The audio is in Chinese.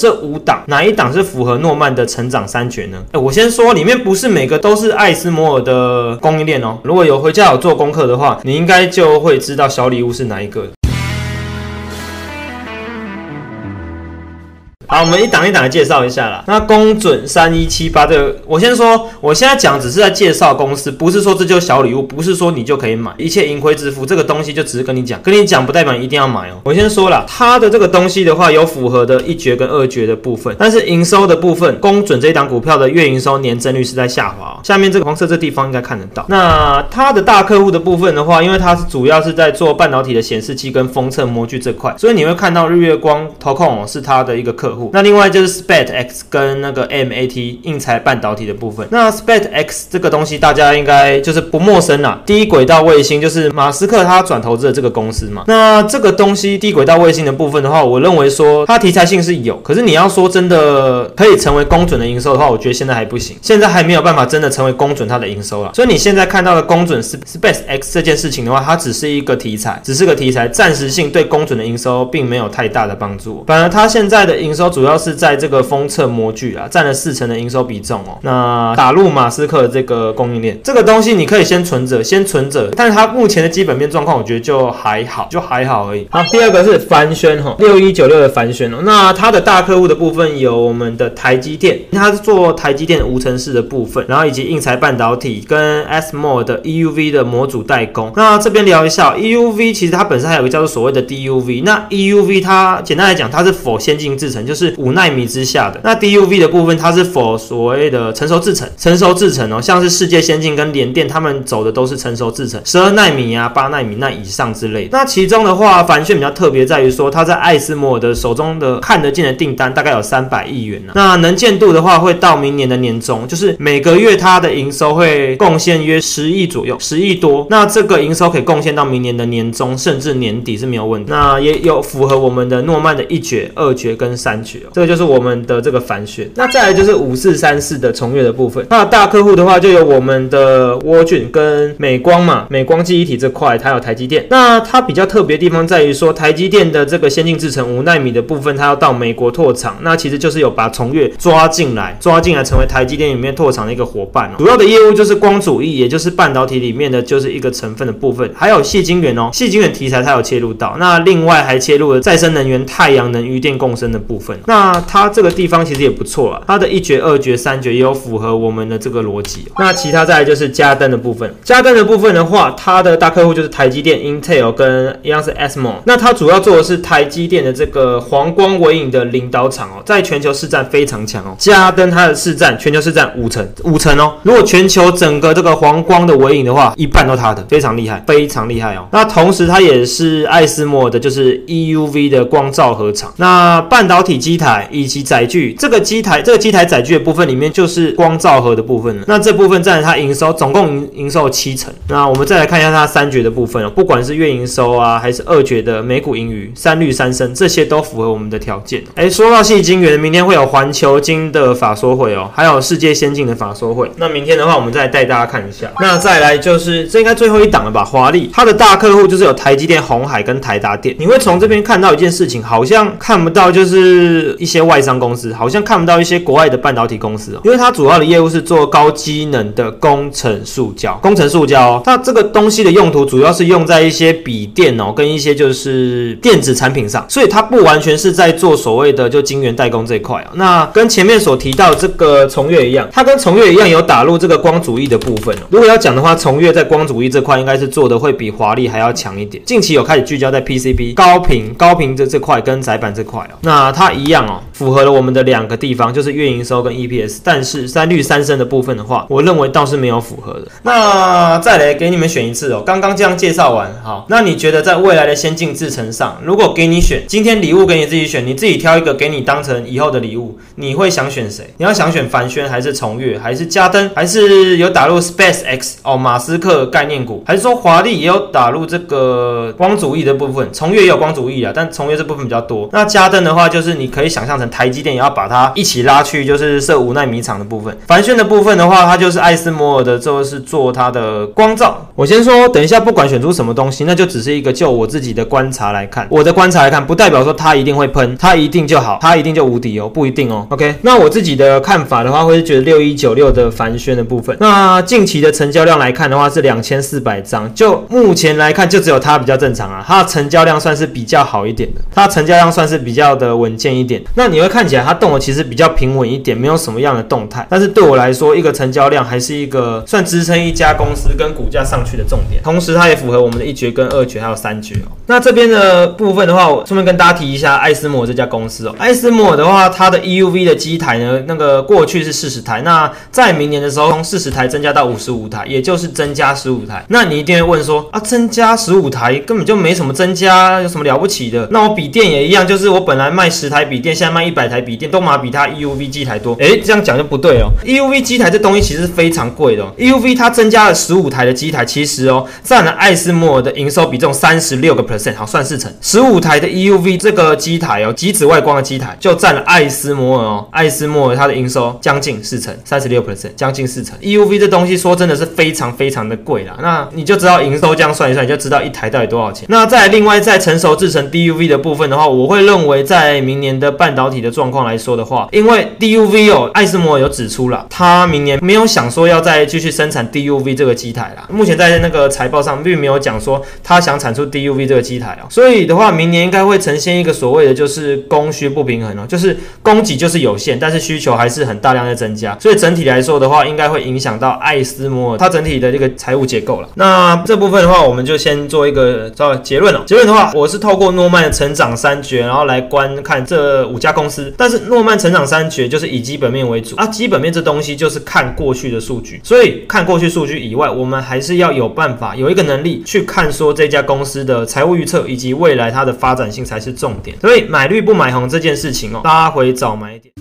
这五档哪一档是符合诺曼的成长三绝呢？哎，我先说，里面不是每个都是艾斯摩尔的供应链哦。如果有回家有做功课的话，你应该就会知道小礼物是哪一个。好，我们一档一档来介绍一下啦。那公准三一七八这个，我先说，我现在讲只是在介绍公司，不是说这就是小礼物，不是说你就可以买，一切盈亏自负。这个东西就只是跟你讲，跟你讲不代表一定要买哦。我先说了，它的这个东西的话，有符合的一绝跟二绝的部分，但是营收的部分，公准这一档股票的月营收年增率是在下滑。下面这个黄色这地方应该看得到。那它的大客户的部分的话，因为它是主要是在做半导体的显示器跟封测模具这块，所以你会看到日月光投控是它的一个客户。那另外就是 SPAT X 跟那个 MAT 硬材半导体的部分。那 SPAT X 这个东西大家应该就是不陌生啦，低轨道卫星就是马斯克他转投资的这个公司嘛。那这个东西低轨道卫星的部分的话，我认为说它题材性是有，可是你要说真的可以成为公准的营收的话，我觉得现在还不行，现在还没有办法真的成为公准它的营收了。所以你现在看到的公准 SPAT X 这件事情的话，它只是一个题材，只是个题材，暂时性对公准的营收并没有太大的帮助。反而它现在的营收主要是。在这个封测模具啊，占了四成的营收比重哦。那打入马斯克这个供应链，这个东西你可以先存着，先存着。但是它目前的基本面状况，我觉得就还好，就还好而已。好，第二个是凡轩哈，六一九六的凡轩哦。那它的大客户的部分有我们的台积电，它是做台积电无尘室的部分，然后以及硬材半导体跟 SMO 的 EUV 的模组代工。那这边聊一下，EUV 其实它本身还有个叫做所谓的 DUV。那 EUV 它简单来讲，它是否先进制程，就是是五纳米之下的。那 DUV 的部分，它是否所谓的成熟制程？成熟制程哦，像是世界先进跟联电，他们走的都是成熟制程，十二纳米啊、八纳米那以上之类。那其中的话，凡轩比较特别在于说，它在艾斯摩尔的手中的看得见的订单大概有三百亿元呢。那能见度的话，会到明年的年中，就是每个月它的营收会贡献约十亿左右，十亿多。那这个营收可以贡献到明年的年中，甚至年底是没有问题。那也有符合我们的诺曼的一绝、二绝跟三绝哦，这个就是我们的这个反选。那再来就是五四三四的重越的部分。那大客户的话，就有我们的沃俊跟美光嘛，美光记忆体这块，它有台积电。那它比较特别的地方在于说，台积电的这个先进制程五纳米的部分，它要到美国拓厂，那其实就是有把重越抓进来，抓进来成为台积电里面拓厂的一个伙伴。主要的业务就是光主义，也就是半导体里面的就是一个成分的部分，还有细晶圆哦，细晶圆题材它有切入到。那另外还切入了再生能源、太阳能、余电共生的部分。那它这个地方其实也不错啊，它的一绝、二绝、三绝也有符合我们的这个逻辑。那其他再来就是加灯的部分，加灯的部分的话，它的大客户就是台积电、Intel 跟一样是 ASML。那它主要做的是台积电的这个黄光微影的领导厂哦，在全球市占非常强哦。加灯它的市占全球市占五成，五成哦。如果全球整个这个黄光的微影的话，一半都它的，非常厉害，非常厉害哦。那同时它也是爱斯莫的，就是 EUV 的光照合厂。那半导体机台以及载具，这个机台这个机台载具的部分里面就是光照盒的部分了。那这部分占了它营收总共营营收七成。那我们再来看一下它三绝的部分哦，不管是月营收啊，还是二绝的美股盈余、三率三升，这些都符合我们的条件。哎，说到细晶圆，明天会有环球金的法说会哦，还有世界先进的法说会。那明天的话，我们再带大家看一下。那再来就是这应该最后一档了吧？华丽，它的大客户就是有台积电、红海跟台达电。你会从这边看到一件事情，好像看不到就是是一些外商公司，好像看不到一些国外的半导体公司哦，因为它主要的业务是做高机能的工程塑胶。工程塑胶，它这个东西的用途主要是用在一些笔电哦，跟一些就是电子产品上，所以它不完全是在做所谓的就晶圆代工这一块哦。那跟前面所提到这个重越一样，它跟重越一样有打入这个光主义的部分哦。如果要讲的话，重越在光主义这块应该是做的会比华丽还要强一点。近期有开始聚焦在 PCB 高频高频的这块跟窄板这块哦，那它一样哦，符合了我们的两个地方，就是月营收跟 EPS。但是三率三升的部分的话，我认为倒是没有符合的。那再来给你们选一次哦，刚刚这样介绍完，好，那你觉得在未来的先进制程上，如果给你选，今天礼物给你自己选，你自己挑一个给你当成以后的礼物，你会想选谁？你要想选凡轩还是重越还是嘉登，还是有打入 Space X 哦马斯克概念股，还是说华丽也有打入这个光主义的部分？重越也有光主义啊，但重越这部分比较多。那嘉登的话，就是你可以想象成台积电也要把它一起拉去，就是设五纳米厂的部分。凡讯的部分的话，它就是艾斯摩尔的，就是做它的光照。我先说，等一下不管选出什么东西，那就只是一个就我自己的观察来看，我的观察来看，不代表说它一定会喷，它一定就好，它一定就无敌哦，不一定哦。OK，那我自己的看法的话，会觉得六一九六的繁轩的部分，那近期的成交量来看的话是两千四百张，就目前来看就只有它比较正常啊，它的成交量算是比较好一点的，它成交量算是比较的稳健一点。那你会看起来它动的其实比较平稳一点，没有什么样的动态，但是对我来说，一个成交量还是一个算支撑一家公司跟股价上去去的重点，同时它也符合我们的一绝跟二绝还有三绝哦。那这边的部分的话，我顺便跟大家提一下艾斯摩这家公司哦。艾斯摩的话，它的 EUV 的机台呢，那个过去是四十台，那在明年的时候从四十台增加到五十五台，也就是增加十五台。那你一定会问说啊，增加十五台根本就没什么增加，有什么了不起的？那我笔电也一样，就是我本来卖十台笔电，现在卖一百台笔电，都嘛比它 EUV 机台多。诶，这样讲就不对哦。EUV 机台这东西其实是非常贵的。EUV 它增加了十五台的机台，其其实哦占了艾斯摩尔的营收比重三十六个 percent，好算四成。十五台的 EUV 这个机台哦，极紫外光的机台就占了艾斯摩尔哦，艾斯摩尔它的营收将近四成，三十六 percent，将近四成。EUV 这东西说真的是非常非常的贵啦，那你就知道营收这样算一算，你就知道一台到底多少钱。那在另外在成熟制成 DUV 的部分的话，我会认为在明年的半导体的状况来说的话，因为 DUV 哦，艾斯摩尔有指出了，他明年没有想说要再继续生产 DUV 这个机台啦。目前在那个财报上并没有讲说他想产出 DUV 这个机台哦，所以的话，明年应该会呈现一个所谓的就是供需不平衡哦，就是供给就是有限，但是需求还是很大量在增加，所以整体来说的话，应该会影响到艾斯摩尔它整体的这个财务结构了。那这部分的话，我们就先做一个稍微结论了。结论的话，我是透过诺曼的成长三绝，然后来观看这五家公司。但是诺曼成长三绝就是以基本面为主啊，基本面这东西就是看过去的数据，所以看过去数据以外，我们还是要有办法有一个能力去看说这家公司的财务预测以及未来它的发展性才是重点。所以买绿不买红这件事情哦，拉回早买点。